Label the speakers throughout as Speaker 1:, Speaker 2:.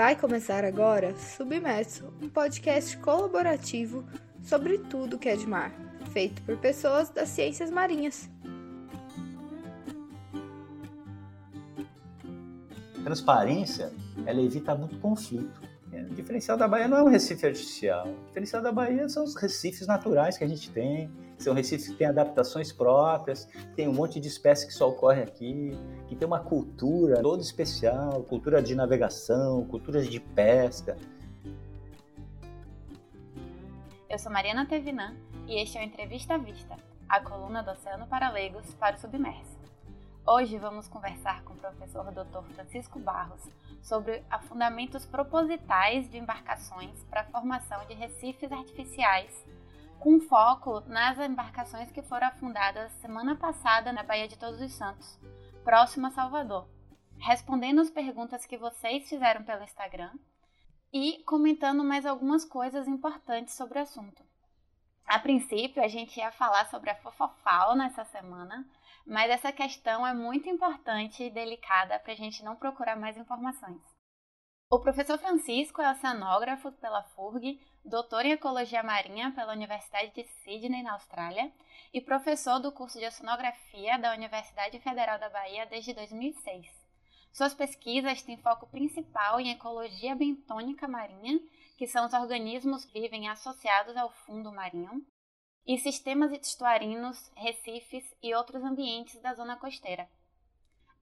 Speaker 1: Vai começar agora Submerso, um podcast colaborativo sobre tudo que é de mar, feito por pessoas das ciências marinhas.
Speaker 2: Transparência, ela evita muito conflito. O diferencial da Bahia não é um recife artificial. O diferencial da Bahia são os recifes naturais que a gente tem. São recifes que têm adaptações próprias, tem um monte de espécies que só ocorre aqui, que tem uma cultura toda especial, cultura de navegação, culturas de pesca.
Speaker 3: Eu sou Mariana Tevinan e este é o Entrevista à Vista, a coluna do Oceano para Leigos para o Submerso. Hoje vamos conversar com o professor Dr. Francisco Barros sobre fundamentos propositais de embarcações para a formação de recifes artificiais, com foco nas embarcações que foram afundadas semana passada na Baía de Todos os Santos, próximo a Salvador, respondendo as perguntas que vocês fizeram pelo Instagram e comentando mais algumas coisas importantes sobre o assunto. A princípio, a gente ia falar sobre a Fofofal nessa semana, mas essa questão é muito importante e delicada para a gente não procurar mais informações. O professor Francisco é oceanógrafo pela FURG, doutor em Ecologia Marinha pela Universidade de Sydney, na Austrália, e professor do curso de Oceanografia da Universidade Federal da Bahia desde 2006. Suas pesquisas têm foco principal em ecologia bentônica marinha, que são os organismos que vivem associados ao fundo marinho, e sistemas estuarinos, recifes e outros ambientes da zona costeira.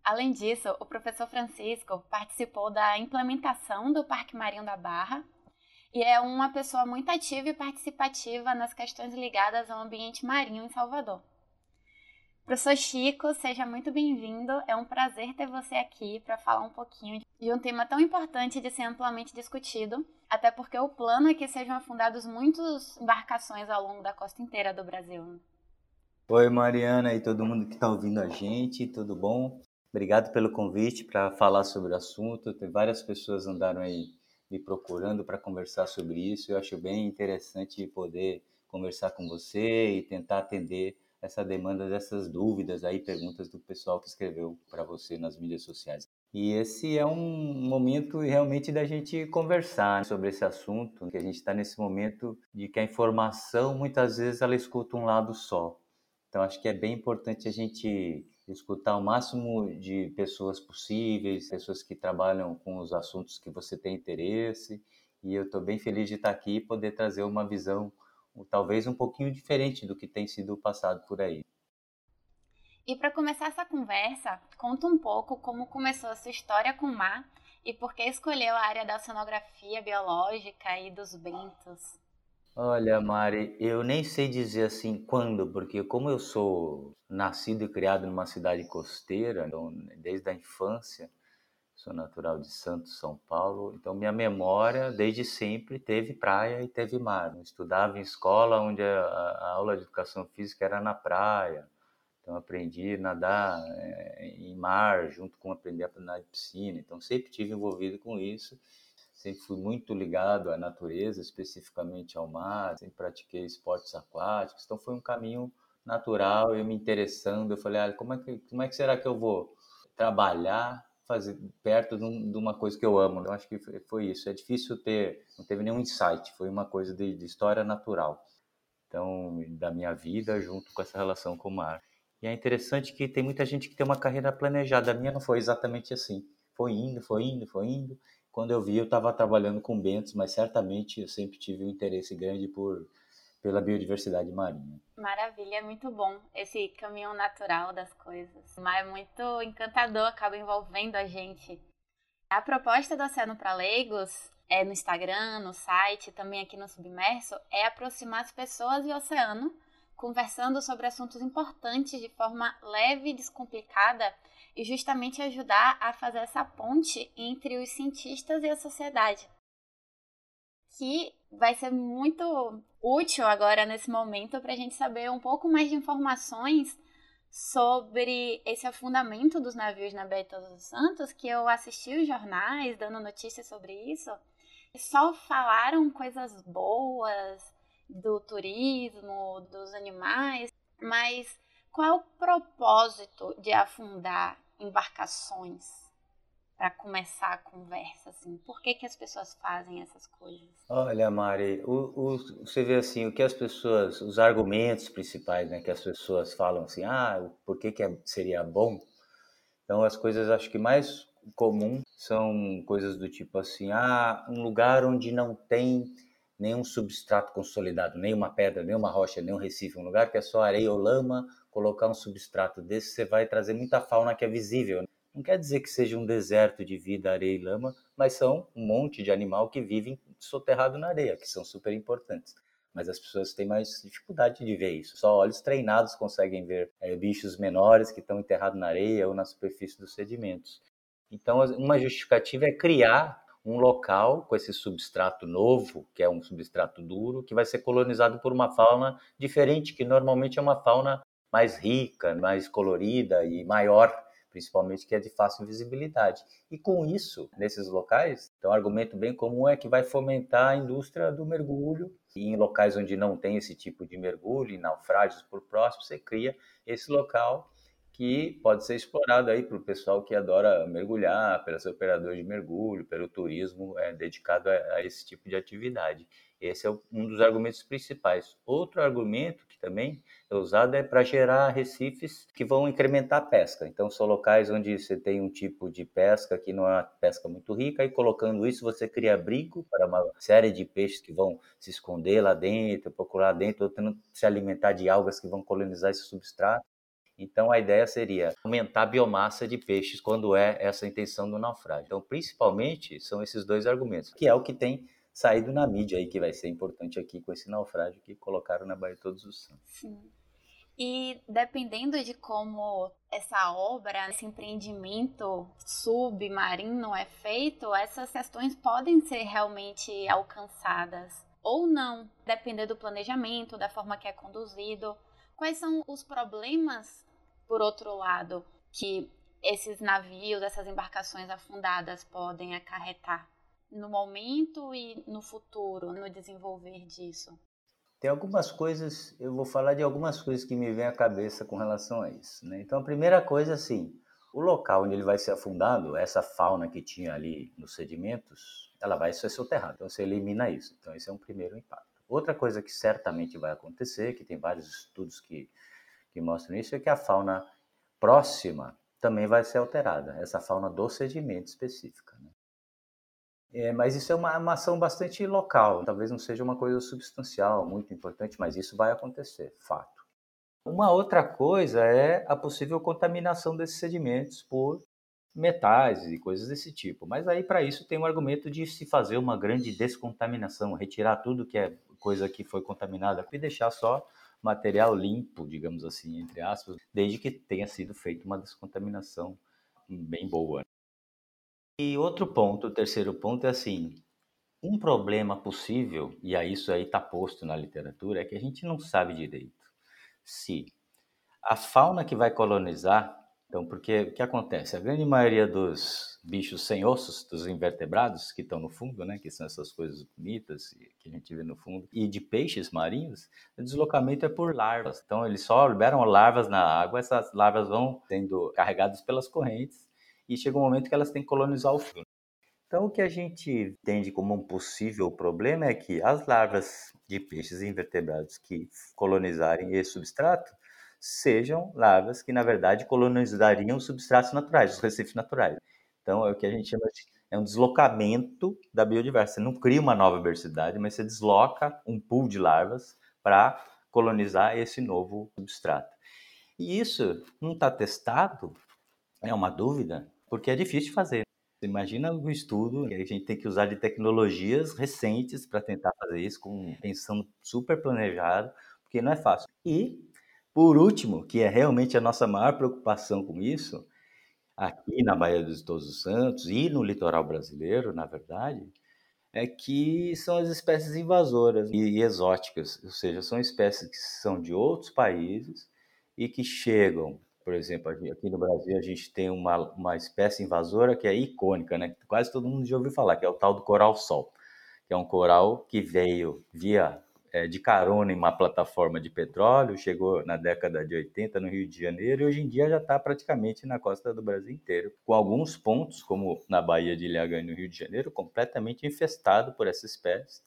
Speaker 3: Além disso, o professor Francisco participou da implementação do Parque Marinho da Barra e é uma pessoa muito ativa e participativa nas questões ligadas ao ambiente marinho em Salvador. Professor Chico, seja muito bem-vindo. É um prazer ter você aqui para falar um pouquinho de um tema tão importante de ser amplamente discutido, até porque o plano é que sejam afundados muitas embarcações ao longo da costa inteira do Brasil.
Speaker 2: Oi, Mariana e todo mundo que está ouvindo a gente, tudo bom? Obrigado pelo convite para falar sobre o assunto. Várias pessoas andaram aí me procurando para conversar sobre isso. Eu acho bem interessante poder conversar com você e tentar atender essa demanda dessas dúvidas aí, perguntas do pessoal que escreveu para você nas mídias sociais. E esse é um momento realmente da gente conversar sobre esse assunto, que a gente está nesse momento de que a informação muitas vezes ela escuta um lado só. Então acho que é bem importante a gente escutar o máximo de pessoas possíveis, pessoas que trabalham com os assuntos que você tem interesse. E eu estou bem feliz de estar aqui e poder trazer uma visão talvez um pouquinho diferente do que tem sido passado por aí.
Speaker 3: E para começar essa conversa, conta um pouco como começou a sua história com o mar e por que escolheu a área da oceanografia biológica e dos bentos.
Speaker 2: Olha, Mari, eu nem sei dizer assim quando, porque como eu sou nascido e criado numa cidade costeira, então, desde a infância, sou natural de Santos, São Paulo, então minha memória desde sempre teve praia e teve mar. Eu estudava em escola onde a, a aula de educação física era na praia, então aprendi a nadar é, em mar junto com aprender a nadar de piscina, então sempre tive envolvido com isso. Sempre fui muito ligado à natureza, especificamente ao mar, sempre pratiquei esportes aquáticos, então foi um caminho natural, eu me interessando, eu falei, ah, como é que, como é que será que eu vou trabalhar fazer perto de, um, de, uma coisa que eu amo. Eu acho que foi isso. É difícil ter, não teve nenhum insight, foi uma coisa de, de história natural. Então, da minha vida junto com essa relação com o mar. E é interessante que tem muita gente que tem uma carreira planejada. A minha não foi exatamente assim. Foi indo, foi indo, foi indo. Quando eu vi, eu estava trabalhando com bentos, mas certamente eu sempre tive um interesse grande por pela biodiversidade marinha.
Speaker 3: Maravilha, é muito bom esse caminho natural das coisas. Mas é muito encantador, acaba envolvendo a gente. A proposta do Oceano para Leigos é no Instagram, no site, também aqui no Submerso, é aproximar as pessoas e o oceano, conversando sobre assuntos importantes de forma leve e descomplicada e justamente ajudar a fazer essa ponte entre os cientistas e a sociedade que vai ser muito útil agora nesse momento para a gente saber um pouco mais de informações sobre esse afundamento dos navios na Baía de Todos os Santos, que eu assisti os jornais dando notícias sobre isso, e só falaram coisas boas do turismo, dos animais, mas qual é o propósito de afundar embarcações? para começar a conversa, assim? Por que, que as pessoas fazem essas coisas?
Speaker 2: Olha, Mari, o, o, você vê assim, o que as pessoas, os argumentos principais, né, que as pessoas falam assim, ah, por que, que é, seria bom? Então, as coisas acho que mais comum são coisas do tipo assim, ah, um lugar onde não tem nenhum substrato consolidado, nenhuma pedra, nenhuma rocha, nenhum recife, um lugar que é só areia ou lama, colocar um substrato desse, você vai trazer muita fauna que é visível. Né? Não quer dizer que seja um deserto de vida, areia e lama, mas são um monte de animal que vivem soterrado na areia, que são super importantes. Mas as pessoas têm mais dificuldade de ver isso. Só olhos treinados conseguem ver é, bichos menores que estão enterrados na areia ou na superfície dos sedimentos. Então, uma justificativa é criar um local com esse substrato novo, que é um substrato duro, que vai ser colonizado por uma fauna diferente, que normalmente é uma fauna mais rica, mais colorida e maior principalmente que é de fácil visibilidade. E com isso, nesses locais, então, um argumento bem comum é que vai fomentar a indústria do mergulho. E em locais onde não tem esse tipo de mergulho, em naufrágios por próximo, você cria esse local que pode ser explorado aí pelo pessoal que adora mergulhar, pelos operadores de mergulho, pelo turismo é, dedicado a, a esse tipo de atividade. Esse é um dos argumentos principais. Outro argumento que também é usado é para gerar recifes que vão incrementar a pesca. Então, são locais onde você tem um tipo de pesca que não é uma pesca muito rica, e colocando isso, você cria abrigo para uma série de peixes que vão se esconder lá dentro, procurar dentro, ou tendo se alimentar de algas que vão colonizar esse substrato. Então, a ideia seria aumentar a biomassa de peixes quando é essa a intenção do naufrágio. Então, principalmente, são esses dois argumentos, que é o que tem saído na mídia aí, que vai ser importante aqui com esse naufrágio que colocaram na Baía Todos os Santos.
Speaker 3: Sim. E dependendo de como essa obra, esse empreendimento submarino é feito, essas questões podem ser realmente alcançadas ou não, depender do planejamento, da forma que é conduzido. Quais são os problemas, por outro lado, que esses navios, essas embarcações afundadas podem acarretar? no momento e no futuro, no desenvolver disso?
Speaker 2: Tem algumas coisas, eu vou falar de algumas coisas que me vêm à cabeça com relação a isso. Né? Então, a primeira coisa, assim, o local onde ele vai ser afundado, essa fauna que tinha ali nos sedimentos, ela vai ser soterrada. Então, você elimina isso. Então, esse é um primeiro impacto. Outra coisa que certamente vai acontecer, que tem vários estudos que, que mostram isso, é que a fauna próxima também vai ser alterada, essa fauna do sedimento específica. Né? É, mas isso é uma, uma, ação bastante local, talvez não seja uma coisa substancial, muito importante, mas isso vai acontecer, fato. Uma outra coisa é a possível contaminação desses sedimentos por metais e coisas desse tipo. Mas aí para isso tem um argumento de se fazer uma grande descontaminação, retirar tudo que é coisa que foi contaminada e deixar só material limpo, digamos assim, entre aspas, desde que tenha sido feita uma descontaminação bem boa. E outro ponto, o terceiro ponto é assim, um problema possível, e aí isso aí está posto na literatura, é que a gente não sabe direito se a fauna que vai colonizar, então, porque o que acontece? A grande maioria dos bichos sem ossos, dos invertebrados que estão no fundo, né, que são essas coisas bonitas que a gente vê no fundo, e de peixes marinhos, o deslocamento é por larvas. Então, eles só liberam larvas na água, essas larvas vão sendo carregadas pelas correntes e chega um momento que elas têm que colonizar o fundo. Então, o que a gente entende como um possível problema é que as larvas de peixes invertebrados que colonizarem esse substrato sejam larvas que, na verdade, colonizariam os substratos naturais, os recifes naturais. Então, é o que a gente chama de é um deslocamento da biodiversidade. Você não cria uma nova diversidade, mas você desloca um pool de larvas para colonizar esse novo substrato. E isso não está testado, é uma dúvida, porque é difícil de fazer. Imagina o estudo que a gente tem que usar de tecnologias recentes para tentar fazer isso, com pensando super planejado, porque não é fácil. E, por último, que é realmente a nossa maior preocupação com isso, aqui na Baía dos Todos os Santos e no litoral brasileiro, na verdade, é que são as espécies invasoras e exóticas, ou seja, são espécies que são de outros países e que chegam por exemplo, aqui no Brasil a gente tem uma, uma espécie invasora que é icônica, né? Quase todo mundo já ouviu falar, que é o tal do coral-sol, que é um coral que veio via é, de carona em uma plataforma de petróleo, chegou na década de 80 no Rio de Janeiro e hoje em dia já está praticamente na costa do Brasil inteiro, com alguns pontos, como na Baía de Ilhagã no Rio de Janeiro, completamente infestado por essa espécie.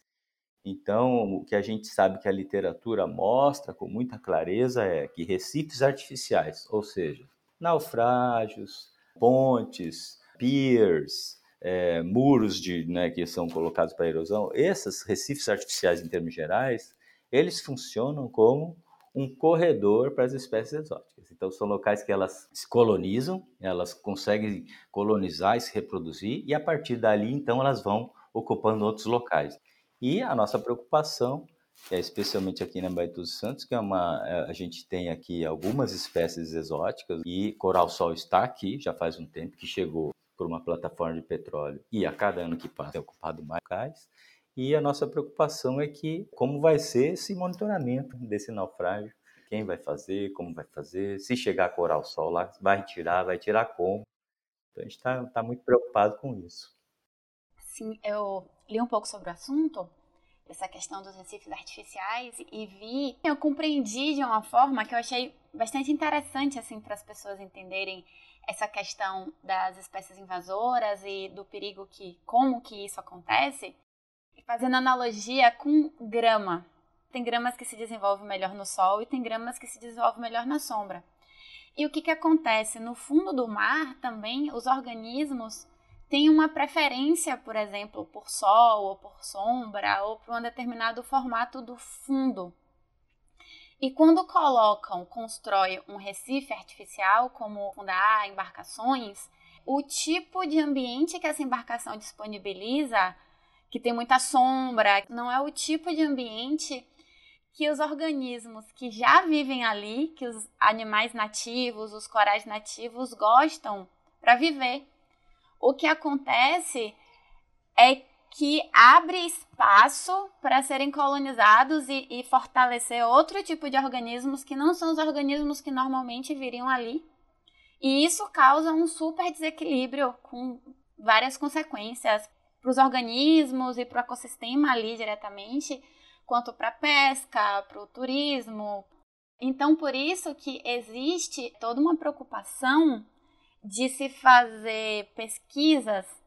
Speaker 2: Então, o que a gente sabe que a literatura mostra com muita clareza é que recifes artificiais, ou seja, naufrágios, pontes, piers, é, muros de, né, que são colocados para erosão, esses recifes artificiais, em termos gerais, eles funcionam como um corredor para as espécies exóticas. Então, são locais que elas se colonizam, elas conseguem colonizar e se reproduzir, e a partir dali, então, elas vão ocupando outros locais. E a nossa preocupação, é especialmente aqui na Baía dos Santos, que é uma, é, a gente tem aqui algumas espécies exóticas, e coral-sol está aqui, já faz um tempo que chegou por uma plataforma de petróleo e a cada ano que passa é ocupado mais cais. E a nossa preocupação é que como vai ser esse monitoramento desse naufrágio, quem vai fazer, como vai fazer, se chegar a coral sol lá, vai tirar, vai tirar como. Então a gente está tá muito preocupado com isso.
Speaker 3: Sim, eu li um pouco sobre o assunto, essa questão dos recifes artificiais, e vi, eu compreendi de uma forma que eu achei bastante interessante assim para as pessoas entenderem essa questão das espécies invasoras e do perigo que como que isso acontece, fazendo analogia com grama. Tem gramas que se desenvolvem melhor no sol e tem gramas que se desenvolvem melhor na sombra. E o que, que acontece? No fundo do mar também os organismos têm uma preferência, por exemplo, por sol ou por sombra ou por um determinado formato do fundo. E quando colocam, constroem um recife artificial, como fundar embarcações, o tipo de ambiente que essa embarcação disponibiliza, que tem muita sombra, não é o tipo de ambiente que os organismos que já vivem ali, que os animais nativos, os corais nativos gostam para viver. O que acontece é que abre espaço para serem colonizados e, e, fortalecer outro tipo de organismos que não são os organismos que normalmente viriam ali. E isso causa um super desequilíbrio com várias consequências para os organismos e para o ecossistema ali diretamente, quanto para a pesca, para o turismo. Então, por isso que existe toda uma preocupação de se fazer pesquisas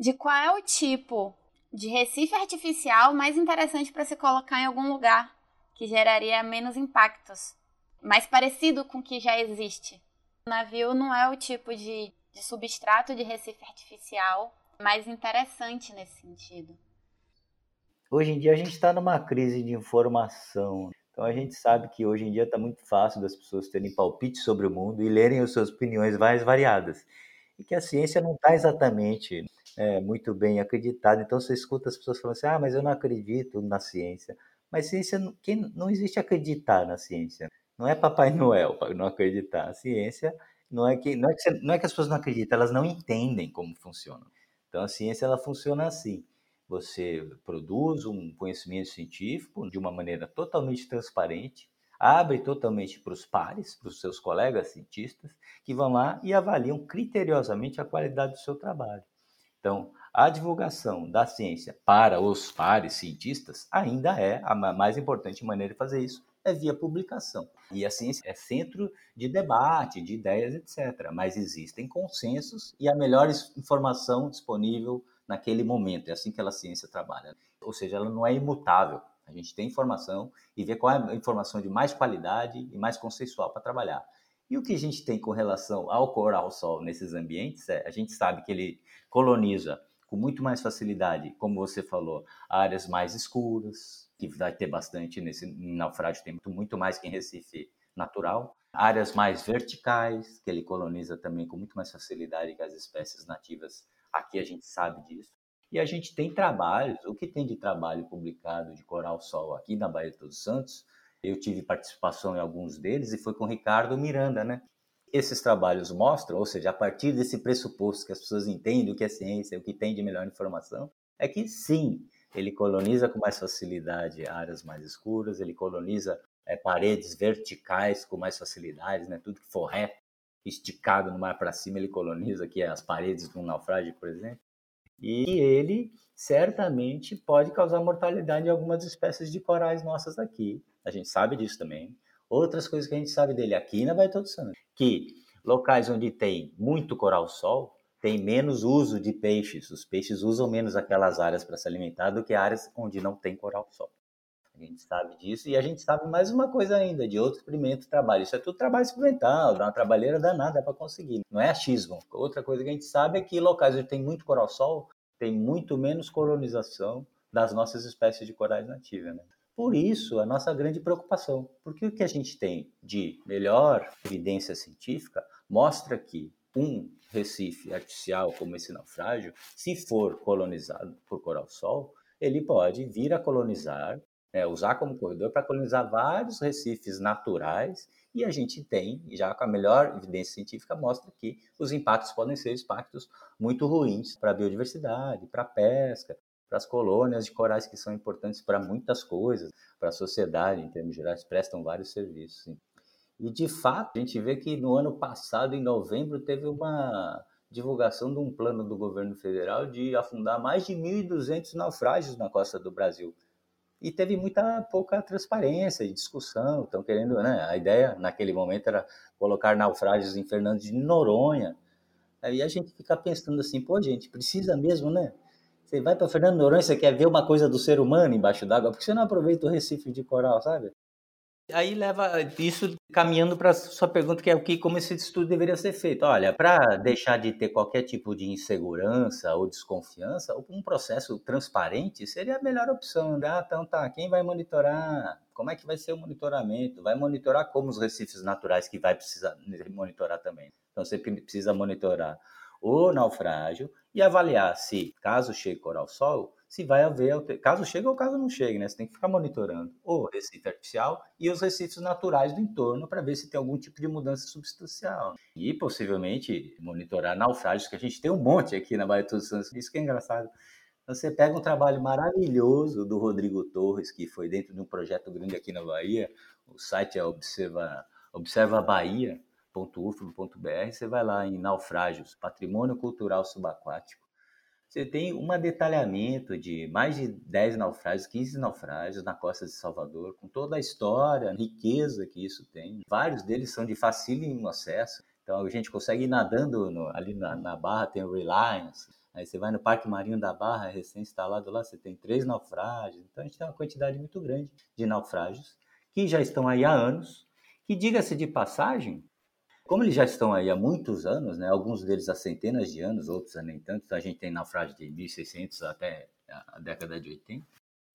Speaker 3: de qual é o tipo de recife artificial mais interessante para se colocar em algum lugar que geraria menos impactos, mais parecido com o que já existe. O navio não é o tipo de, de substrato de recife artificial mais interessante nesse sentido.
Speaker 2: Hoje em dia a gente está numa crise de informação. Então a gente sabe que hoje em dia está muito fácil das pessoas terem palpites sobre o mundo e lerem as suas opiniões mais variadas. E que a ciência não está exatamente é, muito bem acreditado. Então você escuta as pessoas falando assim: ah, mas eu não acredito na ciência. Mas ciência, quem, não existe acreditar na ciência. Não é Papai Noel para não acreditar. A ciência não é que não é que, você, não é que as pessoas não acreditam, elas não entendem como funciona. Então a ciência ela funciona assim. Você produz um conhecimento científico de uma maneira totalmente transparente, abre totalmente para os pares, para os seus colegas cientistas, que vão lá e avaliam criteriosamente a qualidade do seu trabalho. Então, a divulgação da ciência para os pares cientistas ainda é a mais importante maneira de fazer isso, é via publicação. E a ciência é centro de debate, de ideias, etc. Mas existem consensos e a melhor informação disponível naquele momento. É assim que a ciência trabalha. Ou seja, ela não é imutável. A gente tem informação e vê qual é a informação de mais qualidade e mais consensual para trabalhar. E o que a gente tem com relação ao coral-sol nesses ambientes é, a gente sabe que ele coloniza com muito mais facilidade, como você falou, áreas mais escuras, que vai ter bastante nesse naufrágio, tem muito, muito mais que em Recife natural. Áreas mais verticais, que ele coloniza também com muito mais facilidade que as espécies nativas. Aqui a gente sabe disso. E a gente tem trabalhos, o que tem de trabalho publicado de coral-sol aqui na Baía dos Santos, eu tive participação em alguns deles e foi com Ricardo Miranda, né? Esses trabalhos mostram, ou seja, a partir desse pressuposto que as pessoas entendem o que é ciência, o que tem de melhor informação, é que sim, ele coloniza com mais facilidade áreas mais escuras, ele coloniza é, paredes verticais com mais facilidade, né? Tudo que for reto, esticado no mar para cima, ele coloniza, que é as paredes de um naufrágio, por exemplo. E ele certamente pode causar mortalidade em algumas espécies de corais nossas aqui. A gente sabe disso também. Outras coisas que a gente sabe dele aqui na Baía do Santo, que locais onde tem muito coral-sol, tem menos uso de peixes. Os peixes usam menos aquelas áreas para se alimentar do que áreas onde não tem coral-sol. A gente sabe disso e a gente sabe mais uma coisa ainda, de outro experimento trabalho. Isso é tudo trabalho experimental, dá uma trabalheira danada para conseguir. Não é achismo. Outra coisa que a gente sabe é que locais onde tem muito coral-sol, tem muito menos colonização das nossas espécies de corais nativas. Né? Por isso, a nossa grande preocupação, porque o que a gente tem de melhor evidência científica mostra que um recife artificial como esse naufrágio, se for colonizado por coral-sol, ele pode vir a colonizar é, usar como corredor para colonizar vários recifes naturais e a gente tem, já com a melhor evidência científica, mostra que os impactos podem ser impactos muito ruins para a biodiversidade, para a pesca, para as colônias de corais que são importantes para muitas coisas, para a sociedade, em termos gerais, prestam vários serviços. E, de fato, a gente vê que no ano passado, em novembro, teve uma divulgação de um plano do governo federal de afundar mais de 1.200 naufrágios na costa do Brasil e teve muita pouca transparência e discussão. Estão querendo, né? A ideia naquele momento era colocar naufrágios em Fernando de Noronha. Aí a gente fica pensando assim, pô, gente, precisa mesmo, né? Você vai para Fernando de Noronha, você quer ver uma coisa do ser humano embaixo d'água, por que você não aproveita o Recife de coral, sabe? Aí leva isso caminhando para sua pergunta, que é o que como esse estudo deveria ser feito. Olha, para deixar de ter qualquer tipo de insegurança ou desconfiança, um processo transparente seria a melhor opção. Né? Ah, então tá, quem vai monitorar? Como é que vai ser o monitoramento? Vai monitorar como os recifes naturais que vai precisar monitorar também. Então você precisa monitorar o naufrágio e avaliar se, caso chegue coral-sol, se vai haver, caso chegue ou caso não chegue, né? Você tem que ficar monitorando o recife artificial e os recifes naturais do entorno para ver se tem algum tipo de mudança substancial. E possivelmente monitorar naufrágios, que a gente tem um monte aqui na Baía dos Santos. Isso que é engraçado. Você pega um trabalho maravilhoso do Rodrigo Torres, que foi dentro de um projeto grande aqui na Bahia, o site é observa, você vai lá em naufrágios, patrimônio cultural subaquático, você tem um detalhamento de mais de 10 naufrágios, 15 naufrágios na costa de Salvador, com toda a história, a riqueza que isso tem. Vários deles são de facílimo acesso, então a gente consegue ir nadando no, ali na, na, Barra, tem o Reliance. Aí você vai no Parque Marinho da Barra, recém-instalado lá, você tem três naufrágios. Então a gente tem uma quantidade muito grande de naufrágios que já estão aí há anos. Que, diga-se de passagem, como eles já estão aí há muitos anos, né, alguns deles há centenas de anos, outros há nem tanto, a gente tem naufrágio de 1600 até a década de 80,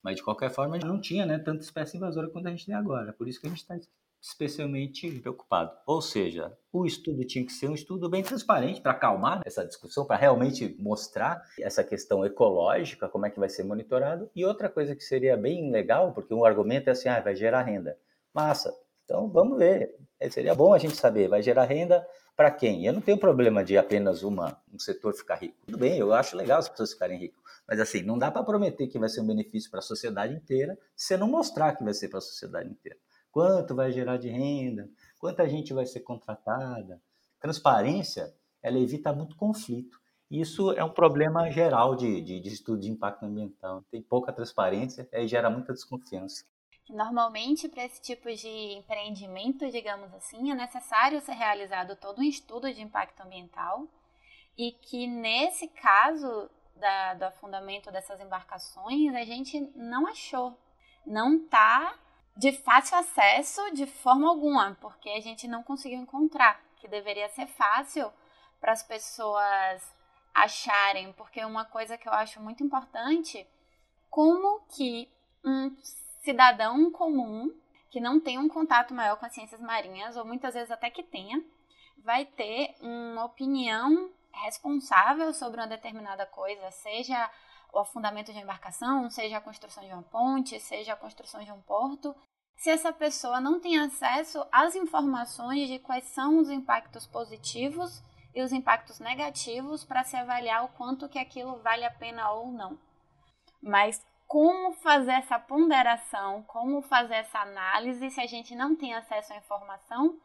Speaker 2: mas de qualquer forma não tinha né, tanta espécie invasora quanto a gente tem agora, por isso que a gente está especialmente preocupado. Ou seja, o estudo tinha que ser um estudo bem transparente para acalmar essa discussão, para realmente mostrar essa questão ecológica, como é que vai ser monitorado. E outra coisa que seria bem legal, porque um argumento é assim, ah, vai gerar renda. Massa, então, vamos ver. É, seria bom a gente saber, vai gerar renda para quem? Eu não tenho problema de apenas uma, um setor ficar rico. Tudo bem, eu acho legal as pessoas ficarem ricas. Mas assim, não dá para prometer que vai ser um benefício para a sociedade inteira se você não mostrar que vai ser para a sociedade inteira. Quanto vai gerar de renda? Quanta gente vai ser contratada? Transparência, ela evita muito conflito. Isso é um problema geral de, de, de estudo de impacto ambiental. Tem pouca transparência e gera muita desconfiança
Speaker 3: normalmente para esse tipo de empreendimento, digamos assim, é necessário ser realizado todo um estudo de impacto ambiental e que nesse caso da, do afundamento dessas embarcações a gente não achou, não está de fácil acesso de forma alguma, porque a gente não conseguiu encontrar, que deveria ser fácil para as pessoas acharem, porque uma coisa que eu acho muito importante, como que um cidadão comum que não tem um contato maior com as ciências marinhas, ou muitas vezes até que tenha, vai ter uma opinião responsável sobre uma determinada coisa, seja o afundamento de uma embarcação, seja a construção de uma ponte, seja a construção de um porto, se essa pessoa não tem acesso às informações de quais são os impactos positivos e os impactos negativos para se avaliar o quanto que aquilo vale a pena ou não. Mas como fazer essa ponderação, como fazer essa análise se a gente não tem acesso à informação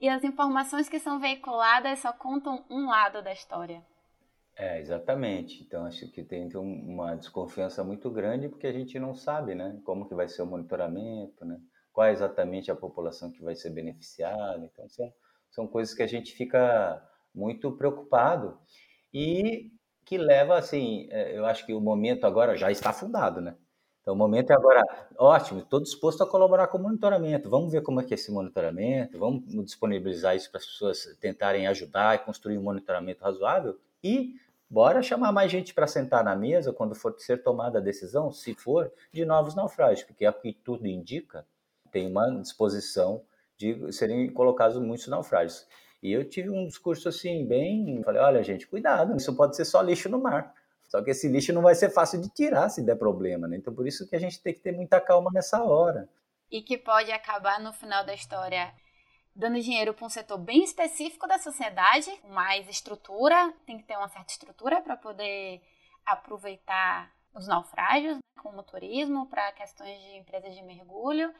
Speaker 3: e as informações que são veiculadas só contam um lado da história.
Speaker 2: É, exatamente. Então, acho que tem, uma desconfiança muito grande porque a gente não sabe, né? Como que vai ser o monitoramento, né? Qual é exatamente a população que vai ser beneficiada. Então, são, são coisas que a gente fica muito preocupado e que leva, assim, é, eu acho que o momento agora já está fundado, né? Então, o momento é agora, ótimo, estou disposto a colaborar com o monitoramento. Vamos ver como é que é esse monitoramento, vamos disponibilizar isso para as pessoas tentarem ajudar e construir um monitoramento razoável. E Bora chamar mais gente para sentar na mesa quando for ser tomada a decisão, se for, de novos naufrágios, porque é o que tudo indica, tem uma disposição de serem colocados muitos naufrágios. E eu tive um discurso assim, bem. Falei: olha, gente, cuidado, isso pode ser só lixo no mar. Só que esse lixo não vai ser fácil de tirar se der problema, né? Então por isso que a gente tem que ter muita calma nessa hora.
Speaker 3: E que pode acabar no final da história dando dinheiro para um setor bem específico da sociedade, mais estrutura, tem que ter uma certa estrutura para poder aproveitar os naufrágios, né, como o turismo, para questões de empresas de mergulho,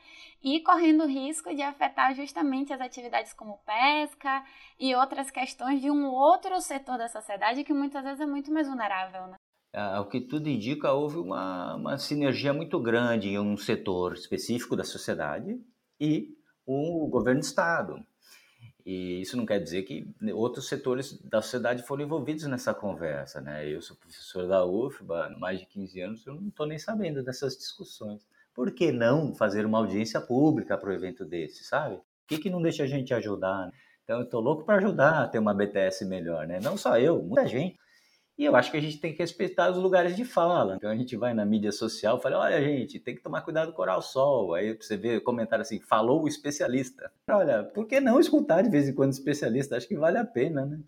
Speaker 3: e correndo o risco de afetar justamente as atividades como pesca e outras questões de um outro setor da sociedade que muitas vezes é muito mais vulnerável. Né?
Speaker 2: Ao que tudo indica, houve uma, uma sinergia muito grande em um setor específico da sociedade e o governo do Estado. E isso não quer dizer que outros setores da sociedade foram envolvidos nessa conversa, né? Eu sou professor da UFBA há mais de 15 anos, eu não estou nem sabendo dessas discussões. Por que não fazer uma audiência pública para o evento desse, sabe? O que, que não deixa a gente ajudar? Né? Então, eu estou louco para ajudar a ter uma BTS melhor, né? Não só eu, muita gente. E eu acho que a gente tem que respeitar os lugares de fala. Então a gente vai na mídia social e fala: olha, gente, tem que tomar cuidado com o coral sol. Aí você vê comentário assim: falou o especialista. Olha, por que não escutar de vez em quando especialista? Acho que vale a pena, né?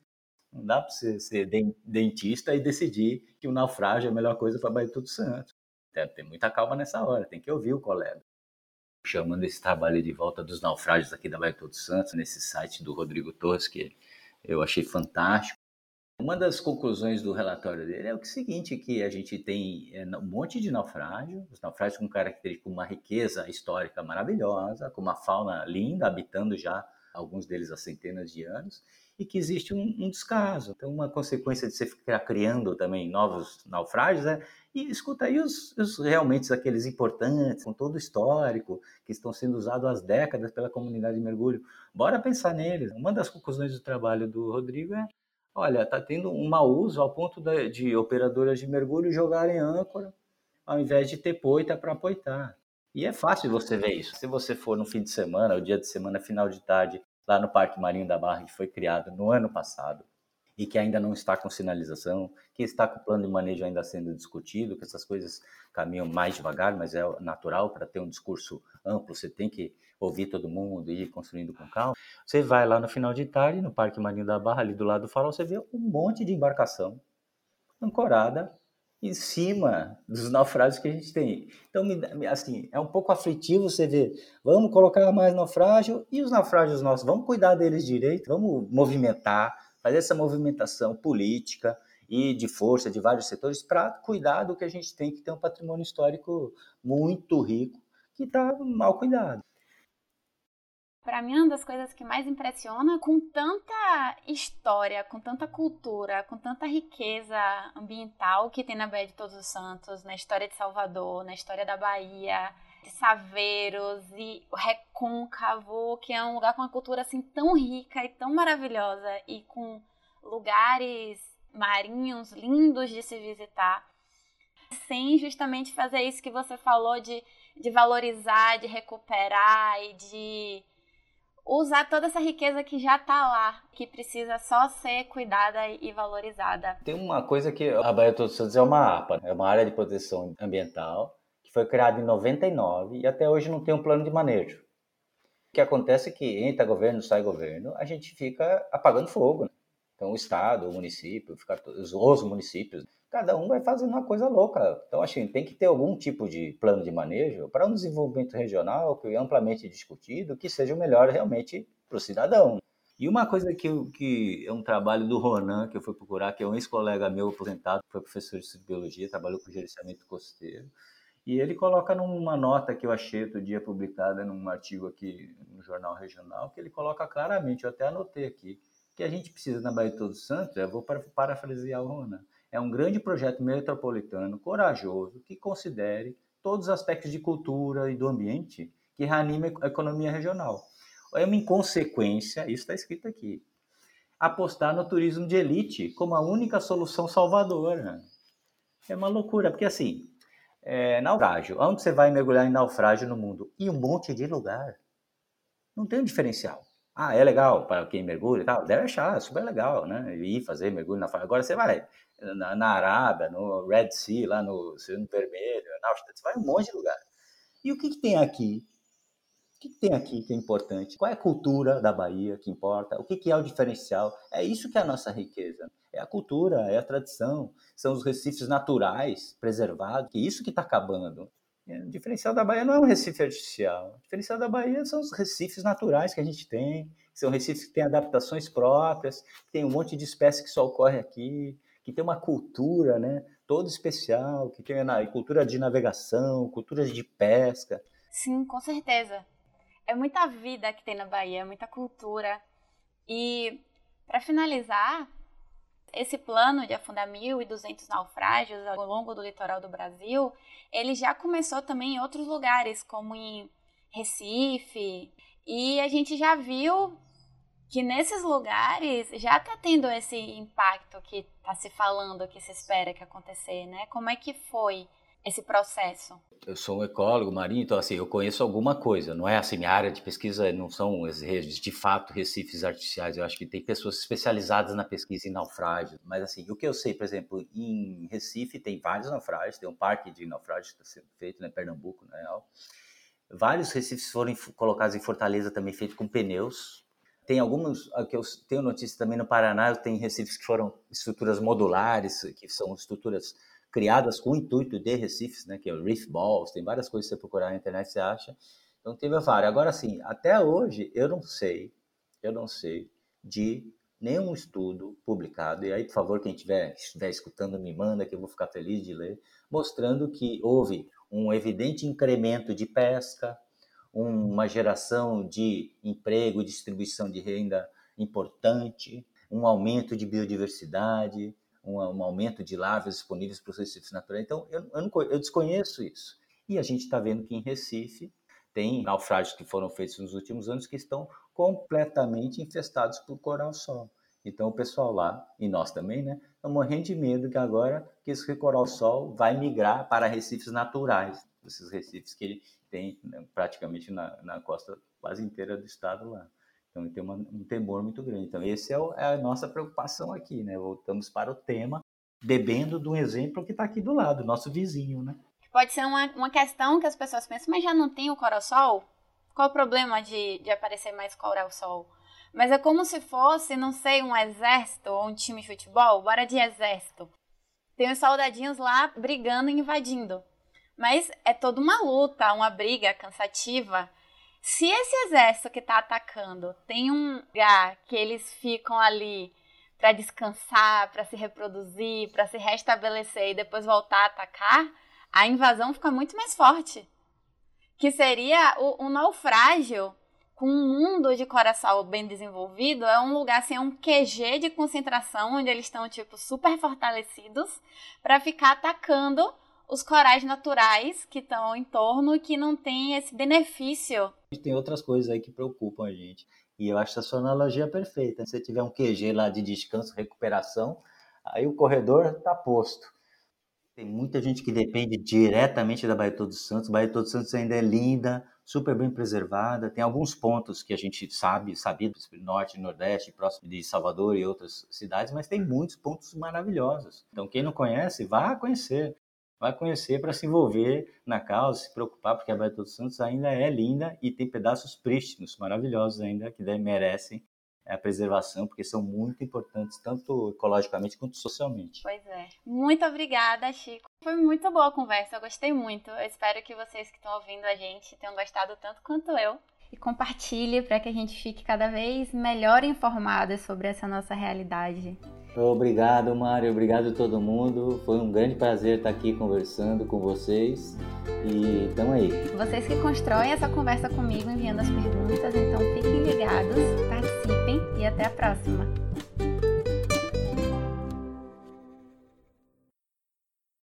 Speaker 2: Não dá para você ser dentista e decidir que o naufrágio é a melhor coisa para Baía Tudo Santo. Deve ter muita calma nessa hora, tem que ouvir o colega. Chamando esse trabalho de volta dos naufrágios aqui da Baía Todos Santos, nesse site do Rodrigo Torres, que eu achei fantástico. Uma das conclusões do relatório dele é o seguinte, que a gente tem é, um monte de naufrágio, os naufrágios com característica, uma riqueza histórica maravilhosa, com uma fauna linda, habitando já alguns deles há centenas de anos, e que existe um, um descaso. Então, uma consequência de você ficar criando também novos naufrágios é, e escuta aí os, os realmente aqueles importantes, com todo o histórico, que estão sendo usados há décadas pela comunidade de mergulho. Bora pensar neles. Uma das conclusões do trabalho do Rodrigo é olha, está tendo um mau uso ao ponto de, de operadoras de mergulho jogarem âncora ao invés de ter poita para apoitar. E é fácil você ver isso. Se você for no fim de semana, o dia de semana, final de tarde, lá no Parque Marinho da Barra, que foi criado no ano passado, e que ainda não está com sinalização, que está com o plano de manejo ainda sendo discutido, que essas coisas caminham mais devagar, mas é natural para ter um discurso amplo, você tem que ouvir todo mundo e ir construindo com calma. Você vai lá no final de tarde, no Parque Marinho da Barra, ali do lado do farol, você vê um monte de embarcação ancorada em cima dos naufrágios que a gente tem. Então, assim, é um pouco aflitivo você ver, vamos colocar mais naufrágio e os naufrágios nossos, vamos cuidar deles direito, vamos movimentar, fazer essa movimentação política e de força de vários setores para cuidar do que a gente tem, que tem um patrimônio histórico muito rico, que está mal cuidado
Speaker 3: para mim, uma das coisas que mais impressiona com tanta história, com tanta cultura, com tanta riqueza ambiental que tem na Baía de Todos os Santos, na história de Salvador, na história da Bahia, de Saveiros e o Recôncavo, que é um lugar com uma cultura assim tão rica e tão maravilhosa e com lugares marinhos lindos de se visitar, sem justamente fazer isso que você falou de, de valorizar, de recuperar e de usar toda essa riqueza que já está lá, que precisa só ser cuidada e valorizada.
Speaker 2: Tem uma coisa que a Baía Todos Santos é uma APA, é uma área de proteção ambiental, que foi criada em 99 e até hoje não tem um plano de manejo. O que acontece é que entra governo, sai governo, a gente fica apagando fogo. Então o Estado, o município, os municípios cada um vai fazendo uma coisa louca. Então, assim, tem que ter algum tipo de plano de manejo para um desenvolvimento regional que é amplamente discutido, que seja o melhor realmente para o cidadão. E uma coisa que, que é um trabalho do Ronan, que eu fui procurar, que é um ex-colega meu aposentado, foi professor de biologia, trabalhou com gerenciamento costeiro, e ele coloca numa nota que eu achei outro dia publicada num artigo aqui no jornal regional, que ele coloca claramente, eu até anotei aqui, que a gente precisa na Bahia de Todos Santos, eu vou parafrasear o Ronan, é um grande projeto metropolitano, corajoso, que considere todos os aspectos de cultura e do ambiente que reanime a economia regional. É uma inconsequência, isso está escrito aqui, apostar no turismo de elite como a única solução salvadora. É uma loucura, porque assim, é, naufrágio, onde você vai mergulhar em naufrágio no mundo? E um monte de lugar. Não tem um diferencial. Ah, é legal para quem mergulha e tal? Deve achar, super legal, né? Ir fazer mergulho na Agora você vai na, na, Arábia, no Red Sea, lá no Oceano Vermelho, na você vai um monte de lugar. E o que, que tem aqui? O que, que, tem aqui que é importante? Qual é a cultura da Bahia que importa? O que, que é o diferencial? É isso que é a nossa riqueza. É a cultura, é a tradição, são os recifes naturais preservados, que é isso que está acabando. É, o diferencial da Bahia não é um recife artificial. O diferencial da Bahia são os recifes naturais que a gente tem, são recifes que têm adaptações próprias, que tem um monte de espécies que só ocorre aqui, que tem uma cultura, né, toda especial, que tem cultura de navegação, cultura de pesca.
Speaker 3: Sim, com certeza. É muita vida que tem na Bahia, muita cultura. E para finalizar, esse plano de afundar 1.200 naufrágios ao longo do litoral do Brasil, ele já começou também em outros lugares, como em Recife, e a gente já viu que nesses lugares já está tendo esse impacto que está se falando, que se espera que acontecer, né? Como é que foi esse processo?
Speaker 2: Eu sou um ecólogo marinho, então assim, eu conheço alguma coisa. Não é assim, minha área de pesquisa não são de fato recifes artificiais. Eu acho que tem pessoas especializadas na pesquisa em naufrágios. Mas assim, o que eu sei, por exemplo, em Recife tem vários naufrágios, tem um parque de naufrágios que está sendo feito, né, Pernambuco, na real. Vários recifes foram colocados em Fortaleza também feito com pneus. Tem alguns, que eu tenho notícia também no Paraná, tem recifes que foram estruturas modulares, que são estruturas criadas com o intuito de recifes, né, que é o Reef Balls, tem várias coisas que você procurar na internet você acha. Então teve várias. Agora sim, até hoje eu não sei, eu não sei de nenhum estudo publicado, e aí, por favor, quem estiver, estiver escutando, me manda, que eu vou ficar feliz de ler, mostrando que houve um evidente incremento de pesca, uma geração de emprego, distribuição de renda importante, um aumento de biodiversidade, um, um aumento de larvas disponíveis para os recifes naturais. Então, eu, eu, não, eu desconheço isso. E a gente está vendo que em Recife tem naufrágios que foram feitos nos últimos anos que estão completamente infestados por coral-sol. Então, o pessoal lá, e nós também, né, estão morrendo de medo que agora que esse coral-sol vai migrar para recifes naturais, esses recifes que ele tem né, praticamente na, na costa quase inteira do estado lá. Então, tem uma, um temor muito grande. Então, essa é, é, a nossa preocupação aqui, né? Voltamos para o tema, bebendo um exemplo que está aqui do lado, nosso vizinho, né?
Speaker 3: Pode ser uma, uma questão que as pessoas pensam, mas já não tem o coral-sol? Qual o problema de, de aparecer mais coral-sol? Mas é como se fosse, não sei, um exército ou um time de futebol, bora de exército. Tem os soldadinhos lá brigando invadindo. Mas é toda uma luta, uma briga cansativa. Se esse exército que está atacando tem um lugar que eles ficam ali para descansar, para se reproduzir, para se restabelecer e depois voltar a atacar, a invasão fica muito mais forte. Que seria o, um naufrágio com um mundo de coração bem desenvolvido, é um lugar assim, é um QG de concentração onde eles estão tipo super fortalecidos para ficar atacando os corais naturais que estão em torno e que não tem esse benefício.
Speaker 2: Tem outras coisas aí que preocupam a gente. E eu acho que a sua analogia perfeita. Se você tiver um QG lá de descanso, recuperação, aí o corredor está posto. Tem muita gente que depende diretamente da Baía Todos Santos. Baía Todos Santos ainda é linda, super bem preservada. Tem alguns pontos que a gente sabe, sabidos, norte, nordeste, próximo de Salvador e outras cidades, mas tem muitos pontos maravilhosos. Então, quem não conhece, vá conhecer vai conhecer para se envolver na causa, se preocupar, porque a Baía dos Santos ainda é linda e tem pedaços prístinos, maravilhosos ainda, que merecem a preservação, porque são muito importantes, tanto ecologicamente quanto socialmente.
Speaker 3: Pois é. Muito obrigada, Chico. Foi muito boa a conversa, eu gostei muito. Eu espero que vocês que estão ouvindo a gente tenham gostado tanto quanto eu. E compartilhe para que a gente fique cada vez melhor informada sobre essa nossa realidade.
Speaker 2: Obrigado, Mário. Obrigado a todo mundo. Foi um grande prazer estar aqui conversando com vocês. E estamos aí.
Speaker 3: Vocês que constroem essa conversa comigo enviando as perguntas, então fiquem ligados, participem e até a próxima.